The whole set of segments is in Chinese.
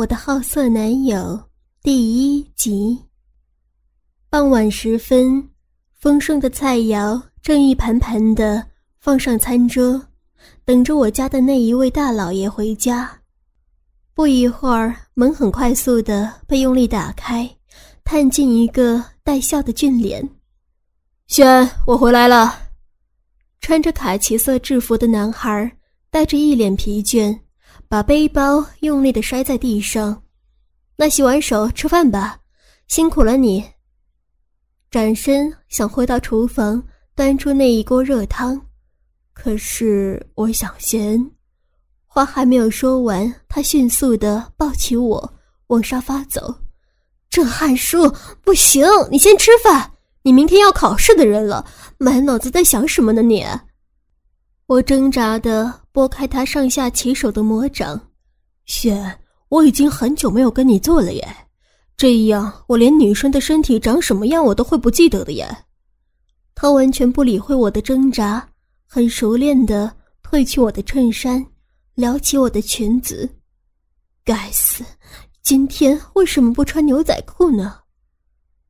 我的好色男友第一集。傍晚时分，丰盛的菜肴正一盘盘的放上餐桌，等着我家的那一位大老爷回家。不一会儿，门很快速的被用力打开，探进一个带笑的俊脸。轩，我回来了。穿着卡其色制服的男孩带着一脸疲倦。把背包用力的摔在地上，那洗完手吃饭吧，辛苦了你。转身想回到厨房端出那一锅热汤，可是我想先，话还没有说完，他迅速的抱起我往沙发走。郑汉书，不行，你先吃饭，你明天要考试的人了，满脑子在想什么呢你？我挣扎的拨开他上下其手的魔掌，雪，我已经很久没有跟你做了耶，这样我连女生的身体长什么样我都会不记得的耶。他完全不理会我的挣扎，很熟练的褪去我的衬衫，撩起我的裙子。该死，今天为什么不穿牛仔裤呢？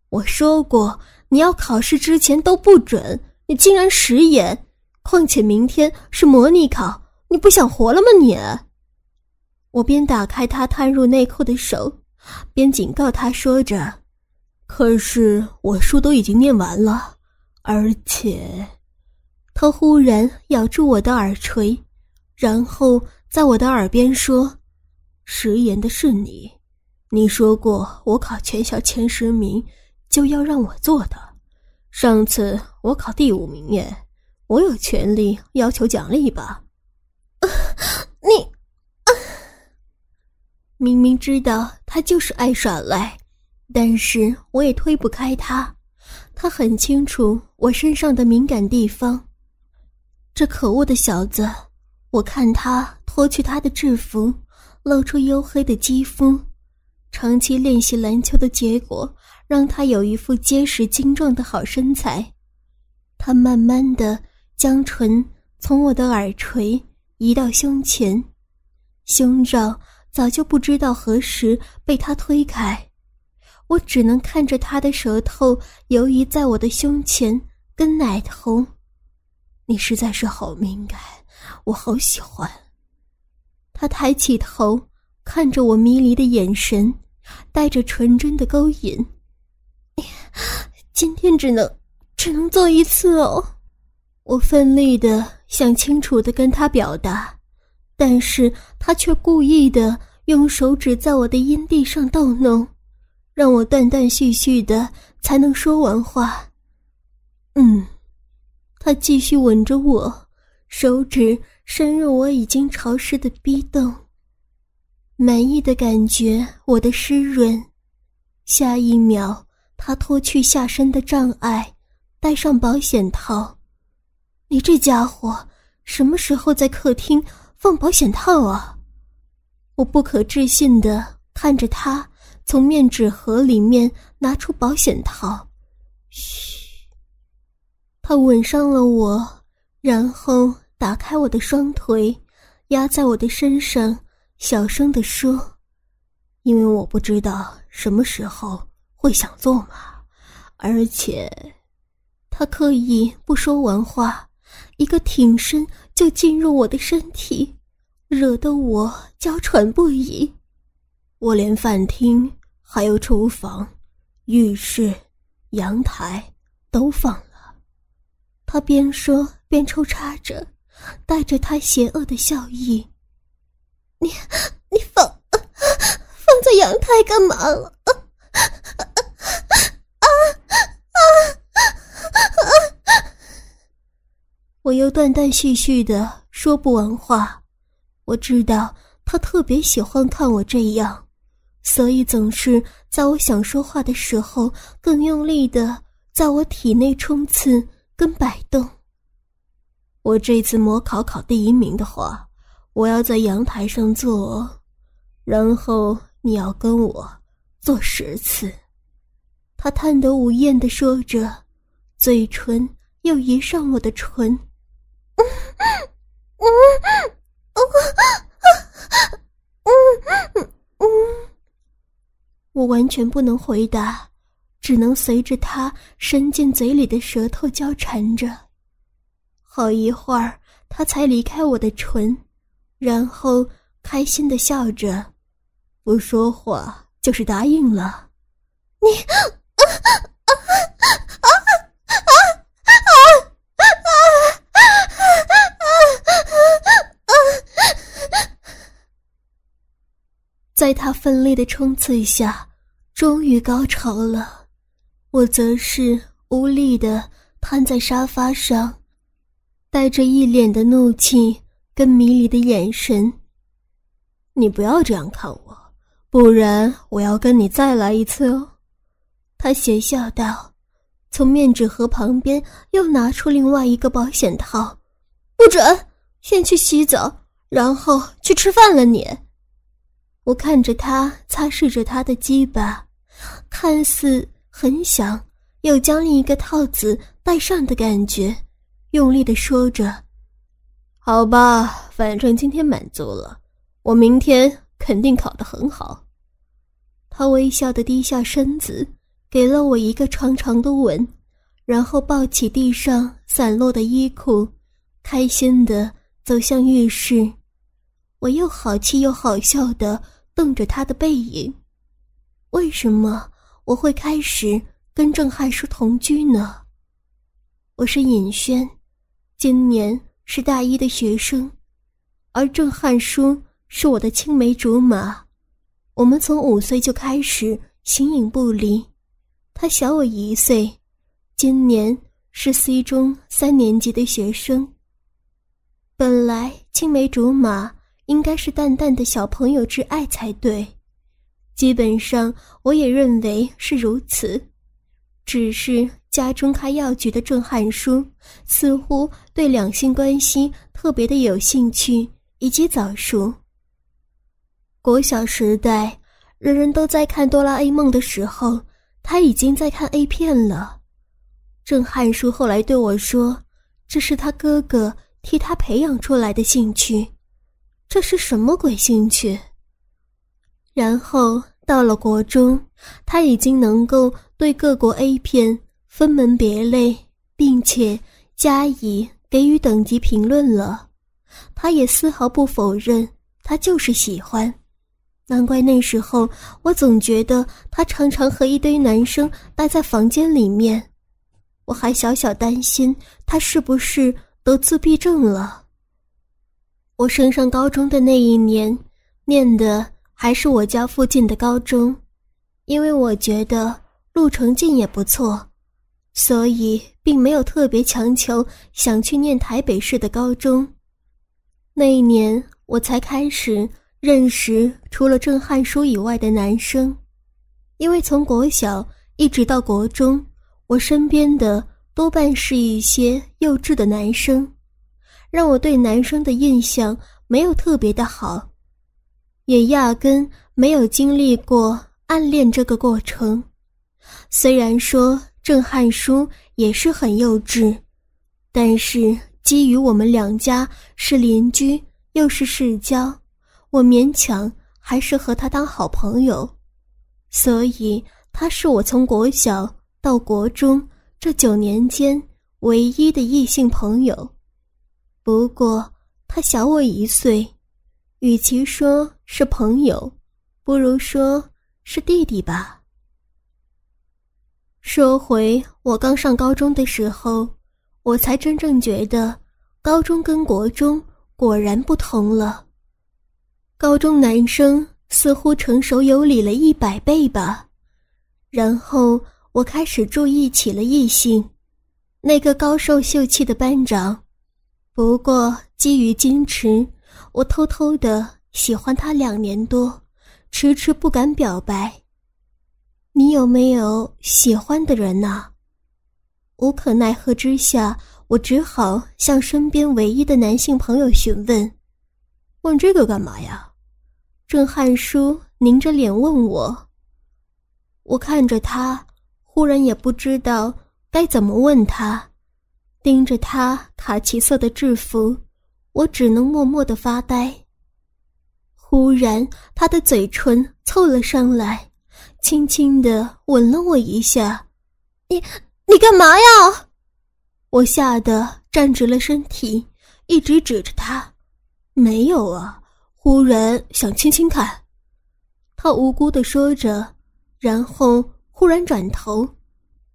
我说过你要考试之前都不准，你竟然食言。况且明天是模拟考，你不想活了吗？你！我边打开他探入内裤的手，边警告他说着：“可是我书都已经念完了，而且……”他忽然咬住我的耳垂，然后在我的耳边说：“食言的是你，你说过我考全校前十名就要让我做的。上次我考第五名耶。”我有权利要求奖励吧？你，明明知道他就是爱耍赖，但是我也推不开他。他很清楚我身上的敏感地方。这可恶的小子！我看他脱去他的制服，露出黝黑的肌肤。长期练习篮球的结果，让他有一副结实精壮的好身材。他慢慢的。将唇从我的耳垂移到胸前，胸罩早就不知道何时被他推开，我只能看着他的舌头游移在我的胸前跟奶头。你实在是好敏感，我好喜欢。他抬起头看着我迷离的眼神，带着纯真的勾引。今天只能只能做一次哦。我奋力的想清楚的跟他表达，但是他却故意的用手指在我的阴蒂上逗弄，让我断断续续的才能说完话。嗯，他继续吻着我，手指深入我已经潮湿的逼洞，满意的感觉我的湿润。下一秒，他脱去下身的障碍，戴上保险套。你这家伙什么时候在客厅放保险套啊？我不可置信的看着他从面纸盒里面拿出保险套。嘘，他吻上了我，然后打开我的双腿，压在我的身上，小声的说：“因为我不知道什么时候会想做嘛，而且……”他刻意不说完话。一个挺身就进入我的身体，惹得我娇喘不已。我连饭厅、还有厨房、浴室、阳台都放了。他边说边抽插着，带着他邪恶的笑意。你你放放在阳台干嘛了？啊啊我又断断续续的说不完话，我知道他特别喜欢看我这样，所以总是在我想说话的时候更用力的在我体内冲刺跟摆动。我这次模考考第一名的话，我要在阳台上做，然后你要跟我做十次。他贪得无厌的说着，嘴唇又移上我的唇。嗯嗯嗯嗯嗯嗯。我完全不能回答，只能随着他伸进嘴里的舌头交缠着。好一会儿，他才离开我的唇，然后开心的笑着，不说话就是答应了。你。在他奋力的冲刺下，终于高潮了。我则是无力的瘫在沙发上，带着一脸的怒气跟迷离的眼神。你不要这样看我，不然我要跟你再来一次哦。他邪笑道，从面纸盒旁边又拿出另外一个保险套。不准，先去洗澡，然后去吃饭了你。我看着他擦拭着他的鸡巴，看似很想又将另一个套子戴上的感觉，用力的说着：“好吧，反正今天满足了，我明天肯定考得很好。”他微笑的低下身子，给了我一个长长的吻，然后抱起地上散落的衣裤，开心的走向浴室。我又好气又好笑的瞪着他的背影，为什么我会开始跟郑汉书同居呢？我是尹轩，今年是大一的学生，而郑汉书是我的青梅竹马，我们从五岁就开始形影不离。他小我一岁，今年是 C 中三年级的学生。本来青梅竹马。应该是淡淡的小朋友之爱才对，基本上我也认为是如此。只是家中开药局的郑汉书似乎对两性关系特别的有兴趣，以及早熟。国小时代，人人都在看哆啦 A 梦的时候，他已经在看 A 片了。郑汉书后来对我说：“这是他哥哥替他培养出来的兴趣。”这是什么鬼兴趣？然后到了国中，他已经能够对各国 A 片分门别类，并且加以给予等级评论了。他也丝毫不否认，他就是喜欢。难怪那时候我总觉得他常常和一堆男生待在房间里面，我还小小担心他是不是得自闭症了。我升上高中的那一年，念的还是我家附近的高中，因为我觉得路程近也不错，所以并没有特别强求想去念台北市的高中。那一年，我才开始认识除了郑汉书以外的男生，因为从国小一直到国中，我身边的多半是一些幼稚的男生。让我对男生的印象没有特别的好，也压根没有经历过暗恋这个过程。虽然说郑汉书也是很幼稚，但是基于我们两家是邻居又是世交，我勉强还是和他当好朋友。所以他是我从国小到国中这九年间唯一的异性朋友。不过他小我一岁，与其说是朋友，不如说是弟弟吧。说回我刚上高中的时候，我才真正觉得高中跟国中果然不同了。高中男生似乎成熟有礼了一百倍吧。然后我开始注意起了异性，那个高瘦秀气的班长。不过，基于矜持，我偷偷的喜欢他两年多，迟迟不敢表白。你有没有喜欢的人呢？无可奈何之下，我只好向身边唯一的男性朋友询问：“问这个干嘛呀？”郑汉书拧着脸问我。我看着他，忽然也不知道该怎么问他。盯着他卡其色的制服，我只能默默的发呆。忽然，他的嘴唇凑了上来，轻轻的吻了我一下。你你干嘛呀？我吓得站直了身体，一直指着他。没有啊，忽然想亲亲看。他无辜的说着，然后忽然转头：“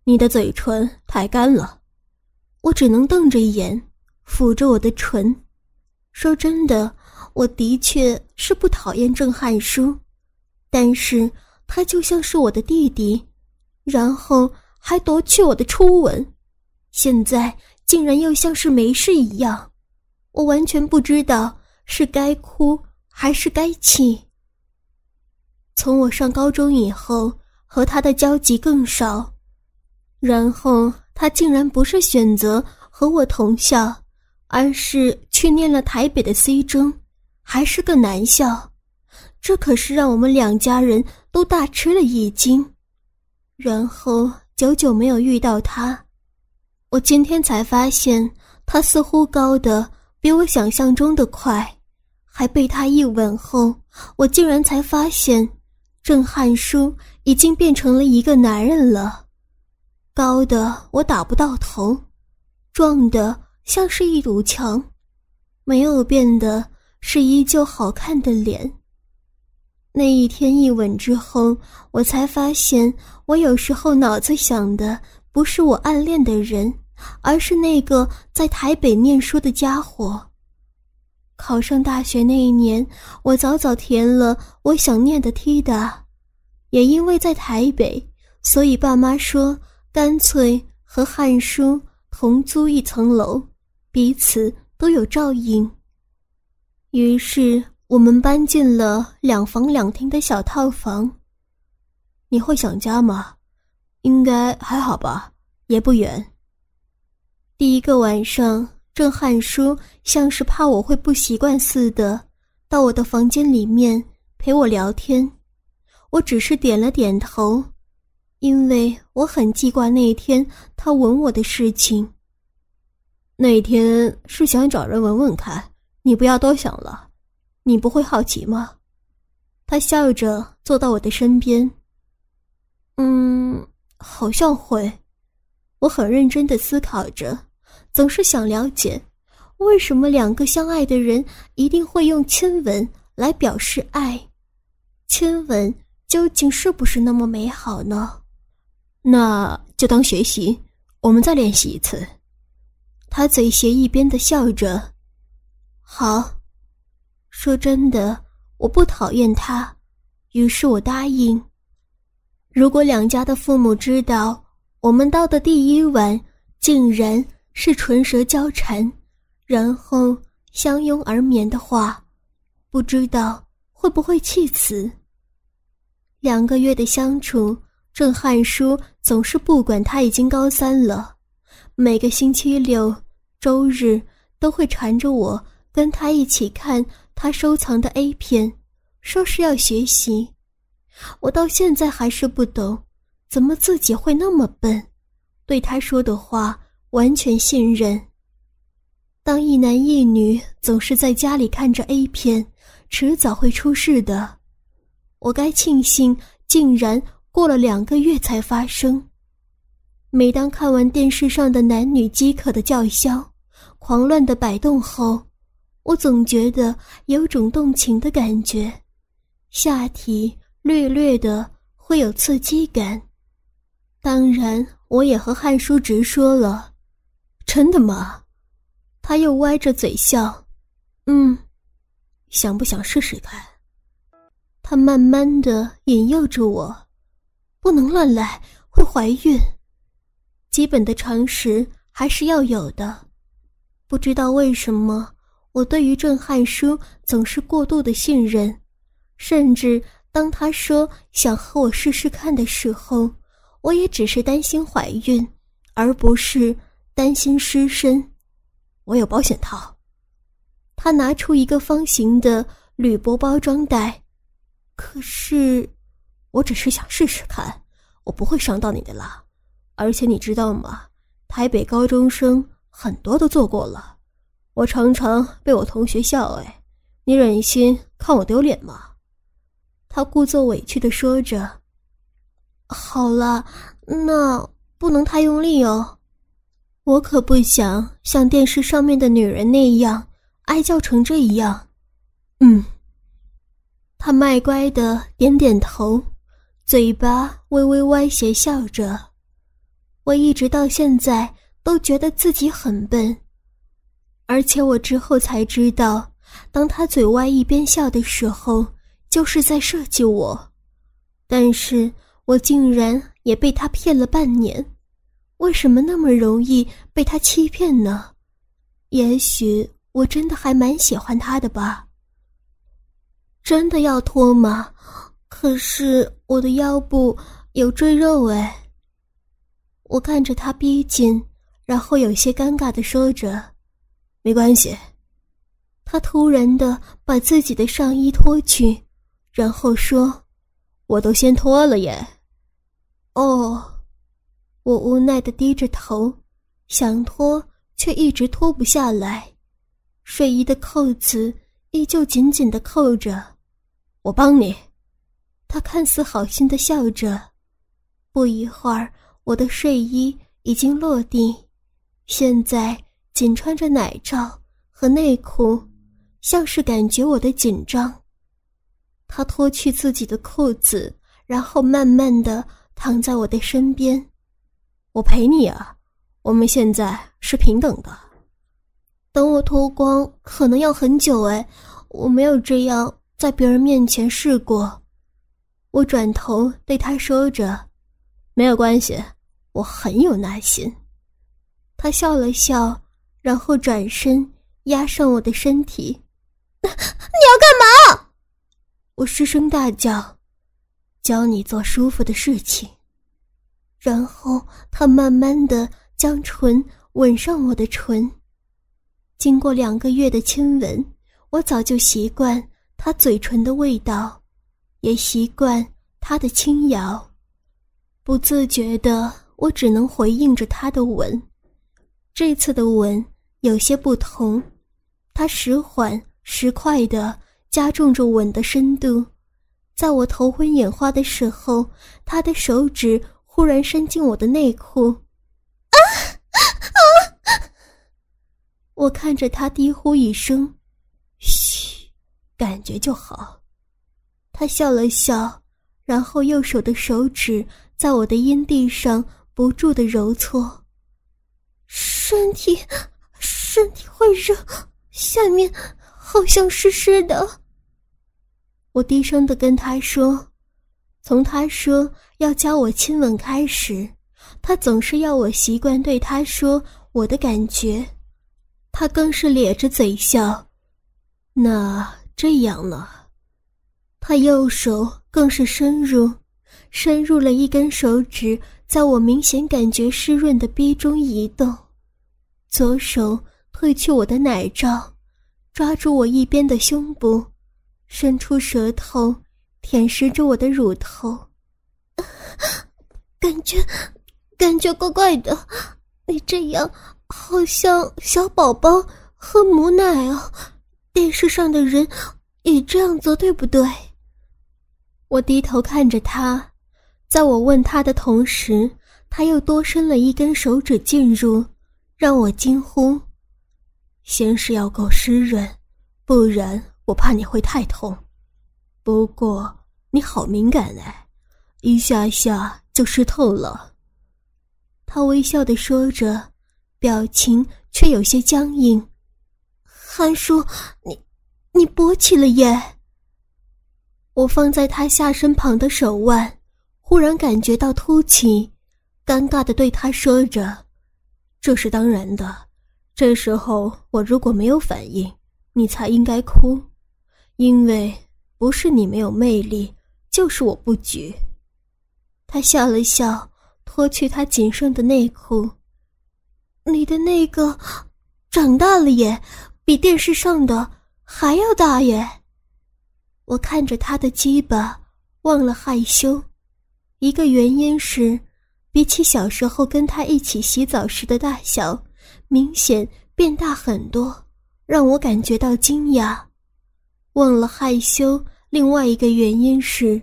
你的嘴唇太干了。”我只能瞪着眼，抚着我的唇。说真的，我的确是不讨厌郑汉书，但是他就像是我的弟弟，然后。还夺去我的初吻，现在竟然又像是没事一样，我完全不知道是该哭还是该气。从我上高中以后，和他的交集更少，然后他竟然不是选择和我同校，而是去念了台北的 C 中，还是个男校，这可是让我们两家人都大吃了一惊，然后。久久没有遇到他，我今天才发现他似乎高的比我想象中的快，还被他一吻后，我竟然才发现郑汉书已经变成了一个男人了，高的我打不到头，壮的像是一堵墙，没有变的是依旧好看的脸。那一天一吻之后，我才发现，我有时候脑子想的不是我暗恋的人，而是那个在台北念书的家伙。考上大学那一年，我早早填了我想念的 T 大，也因为在台北，所以爸妈说干脆和汉叔同租一层楼，彼此都有照应。于是。我们搬进了两房两厅的小套房。你会想家吗？应该还好吧，也不远。第一个晚上，郑汉叔像是怕我会不习惯似的，到我的房间里面陪我聊天。我只是点了点头，因为我很记挂那天他吻我的事情。那天是想找人闻闻看，你不要多想了。你不会好奇吗？他笑着坐到我的身边。嗯，好像会。我很认真的思考着，总是想了解，为什么两个相爱的人一定会用亲吻来表示爱？亲吻究竟是不是那么美好呢？那就当学习，我们再练习一次。他嘴斜一边的笑着。好。说真的，我不讨厌他，于是我答应。如果两家的父母知道我们到的第一晚竟然是唇舌交缠，然后相拥而眠的话，不知道会不会气死。两个月的相处，郑汉书总是不管他已经高三了，每个星期六、周日都会缠着我跟他一起看。他收藏的 A 片，说是要学习，我到现在还是不懂，怎么自己会那么笨，对他说的话完全信任。当一男一女总是在家里看着 A 片，迟早会出事的。我该庆幸，竟然过了两个月才发生。每当看完电视上的男女饥渴的叫嚣、狂乱的摆动后，我总觉得有种动情的感觉，下体略略的会有刺激感。当然，我也和汉书直说了：“真的吗？”他又歪着嘴笑：“嗯，想不想试试看？”他慢慢的引诱着我：“不能乱来，会怀孕。基本的常识还是要有的。”不知道为什么。我对于郑汉书总是过度的信任，甚至当他说想和我试试看的时候，我也只是担心怀孕，而不是担心失身。我有保险套。他拿出一个方形的铝箔包装袋，可是，我只是想试试看，我不会伤到你的啦。而且你知道吗？台北高中生很多都做过了。我常常被我同学笑，哎，你忍心看我丢脸吗？他故作委屈的说着。好了，那不能太用力哦，我可不想像电视上面的女人那样哀叫成这样。嗯。他卖乖的点点头，嘴巴微微歪斜笑着。我一直到现在都觉得自己很笨，而且我之后才知道，当他嘴歪一边笑的时候，就是在设计我。但是我竟然也被他骗了半年，为什么那么容易被他欺骗呢？也许我真的还蛮喜欢他的吧。真的要脱吗？可是我的腰部有赘肉哎。我看着他逼近，然后有些尴尬的说着：“没关系。”他突然的把自己的上衣脱去，然后说：“我都先脱了耶。”哦，我无奈的低着头，想脱却一直脱不下来，睡衣的扣子依旧紧紧的扣着。我帮你，他看似好心的笑着。不一会儿，我的睡衣已经落地，现在仅穿着奶罩和内裤，像是感觉我的紧张。他脱去自己的裤子，然后慢慢的躺在我的身边。我陪你啊，我们现在是平等的。等我脱光，可能要很久哎，我没有这样。在别人面前试过，我转头对他说着：“没有关系，我很有耐心。”他笑了笑，然后转身压上我的身体。“你要干嘛？”我失声大叫，“教你做舒服的事情。”然后他慢慢的将唇吻上我的唇。经过两个月的亲吻，我早就习惯。他嘴唇的味道，也习惯他的轻摇，不自觉的，我只能回应着他的吻。这次的吻有些不同，他时缓时快的加重着吻的深度。在我头昏眼花的时候，他的手指忽然伸进我的内裤，啊啊！我看着他低呼一声，嘘。感觉就好，他笑了笑，然后右手的手指在我的阴蒂上不住的揉搓。身体，身体会热，下面好像湿湿的。我低声的跟他说：“从他说要教我亲吻开始，他总是要我习惯对他说我的感觉。”他更是咧着嘴笑。那。这样呢，他右手更是深入，深入了一根手指，在我明显感觉湿润的逼中移动，左手褪去我的奶罩，抓住我一边的胸部，伸出舌头舔舐着我的乳头，感觉，感觉怪怪的，你这样好像小宝宝喝母奶啊。电视上的人也这样做，对不对？我低头看着他，在我问他的同时，他又多伸了一根手指进入，让我惊呼：“先是要够湿润，不然我怕你会太痛。不过你好敏感哎，一下下就湿透了。”他微笑的说着，表情却有些僵硬。韩叔，你，你勃起了耶！我放在他下身旁的手腕，忽然感觉到凸起，尴尬的对他说着：“这是当然的。这时候我如果没有反应，你才应该哭，因为不是你没有魅力，就是我不举。”他笑了笑，脱去他仅剩的内裤。你的那个，长大了耶！比电视上的还要大耶！我看着他的鸡巴，忘了害羞。一个原因是，比起小时候跟他一起洗澡时的大小，明显变大很多，让我感觉到惊讶。忘了害羞，另外一个原因是，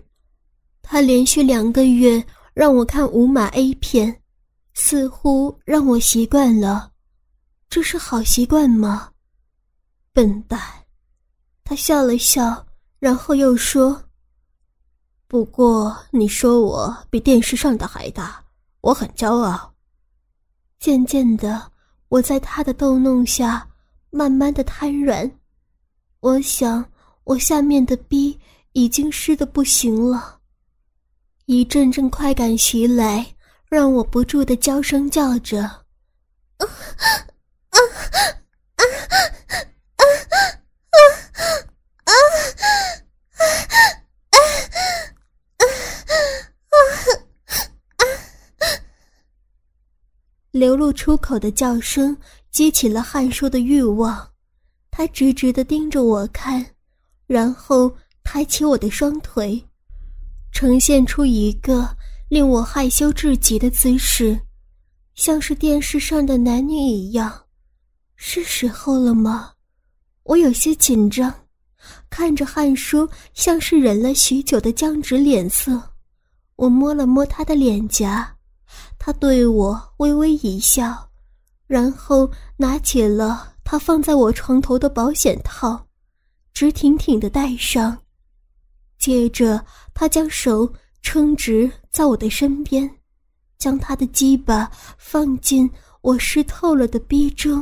他连续两个月让我看无码 A 片，似乎让我习惯了。这是好习惯吗？笨蛋！他笑了笑，然后又说：“不过你说我比电视上的还大，我很骄傲。”渐渐的，我在他的逗弄下，慢慢的瘫软。我想，我下面的逼已经湿的不行了。一阵阵快感袭来，让我不住的娇声叫着：“啊啊啊啊啊啊啊啊！” 流露出口的叫声激起了汉叔的欲望，他直直的盯着我看，然后抬起我的双腿。呈现出一个令我害羞至极的姿势，像是电视上的男女一样。是时候了吗？我有些紧张，看着汉叔像是忍了许久的僵直脸色。我摸了摸他的脸颊，他对我微微一笑，然后拿起了他放在我床头的保险套，直挺挺的戴上。接着，他将手撑直在我的身边，将他的鸡巴放进我湿透了的逼中。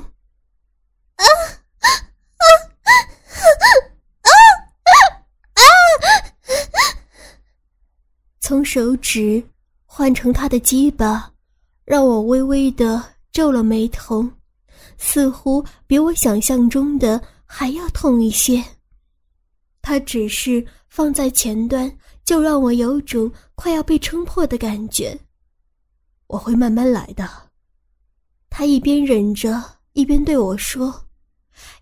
啊啊啊啊啊！从手指换成他的鸡巴，让我微微的皱了眉头，似乎比我想象中的还要痛一些。他只是。放在前端，就让我有种快要被撑破的感觉。我会慢慢来的。他一边忍着，一边对我说，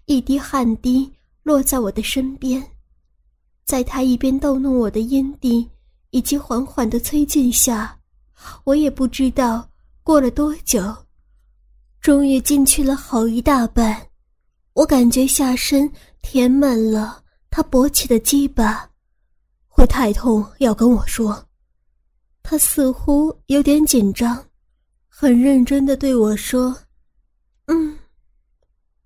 一滴汗滴落在我的身边，在他一边逗弄我的阴蒂以及缓缓的催进下，我也不知道过了多久，终于进去了好一大半。我感觉下身填满了他勃起的鸡巴。会太痛，要跟我说。他似乎有点紧张，很认真的对我说：“嗯。”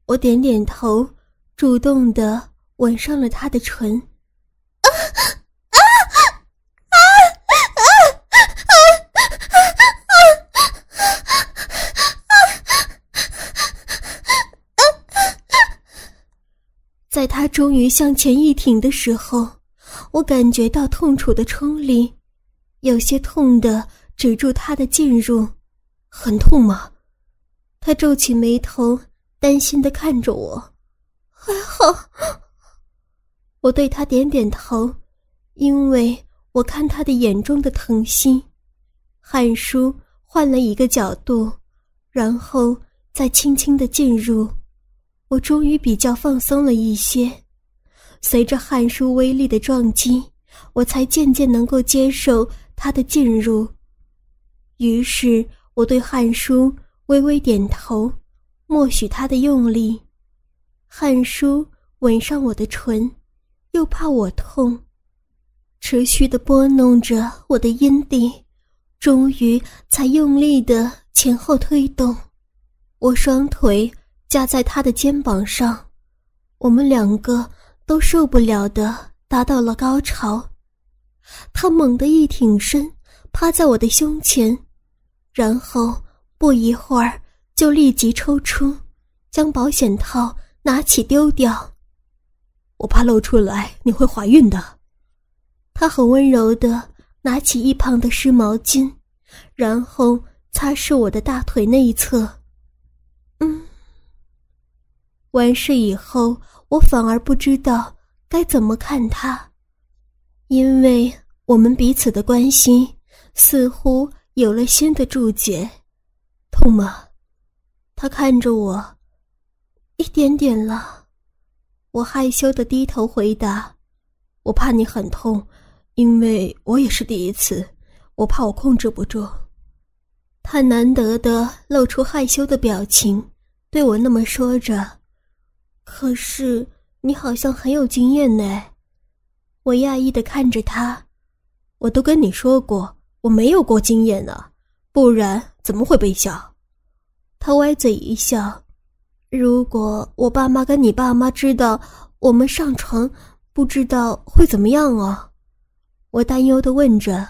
我点点头，主动的吻上了他的唇。啊啊啊啊啊啊！在他终于向前一挺的时候。我感觉到痛楚的冲力，有些痛的止住他的进入，很痛吗？他皱起眉头，担心的看着我。还好。我对他点点头，因为我看他的眼中的疼惜。汉叔换了一个角度，然后再轻轻的进入，我终于比较放松了一些。随着汉叔威力的撞击，我才渐渐能够接受他的进入。于是我对汉叔微微点头，默许他的用力。汉叔吻上我的唇，又怕我痛，持续的拨弄着我的阴蒂，终于才用力的前后推动。我双腿架在他的肩膀上，我们两个。都受不了的，达到了高潮。他猛地一挺身，趴在我的胸前，然后不一会儿就立即抽出，将保险套拿起丢掉。我怕露出来你会怀孕的。他很温柔的拿起一旁的湿毛巾，然后擦拭我的大腿内侧。完事以后。我反而不知道该怎么看他，因为我们彼此的关心似乎有了新的注解。痛吗？他看着我，一点点了。我害羞的低头回答：“我怕你很痛，因为我也是第一次，我怕我控制不住。”他难得的露出害羞的表情，对我那么说着。可是你好像很有经验呢，我讶异的看着他。我都跟你说过，我没有过经验呢，不然怎么会被笑？他歪嘴一笑。如果我爸妈跟你爸妈知道我们上床，不知道会怎么样啊？我担忧的问着。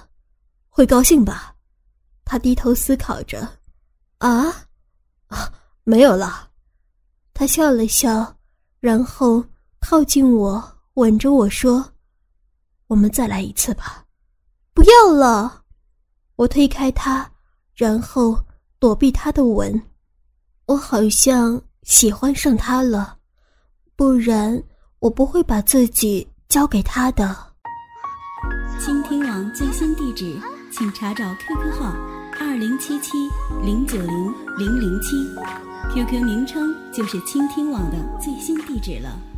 会高兴吧？他低头思考着。啊，啊，没有了。他笑了笑，然后靠近我，吻着我说：“我们再来一次吧。”不要了。我推开他，然后躲避他的吻。我好像。喜欢上他了，不然我不会把自己交给他的。倾听网最新地址，请查找 QQ 号二零七七零九零零零七，QQ 名称就是倾听网的最新地址了。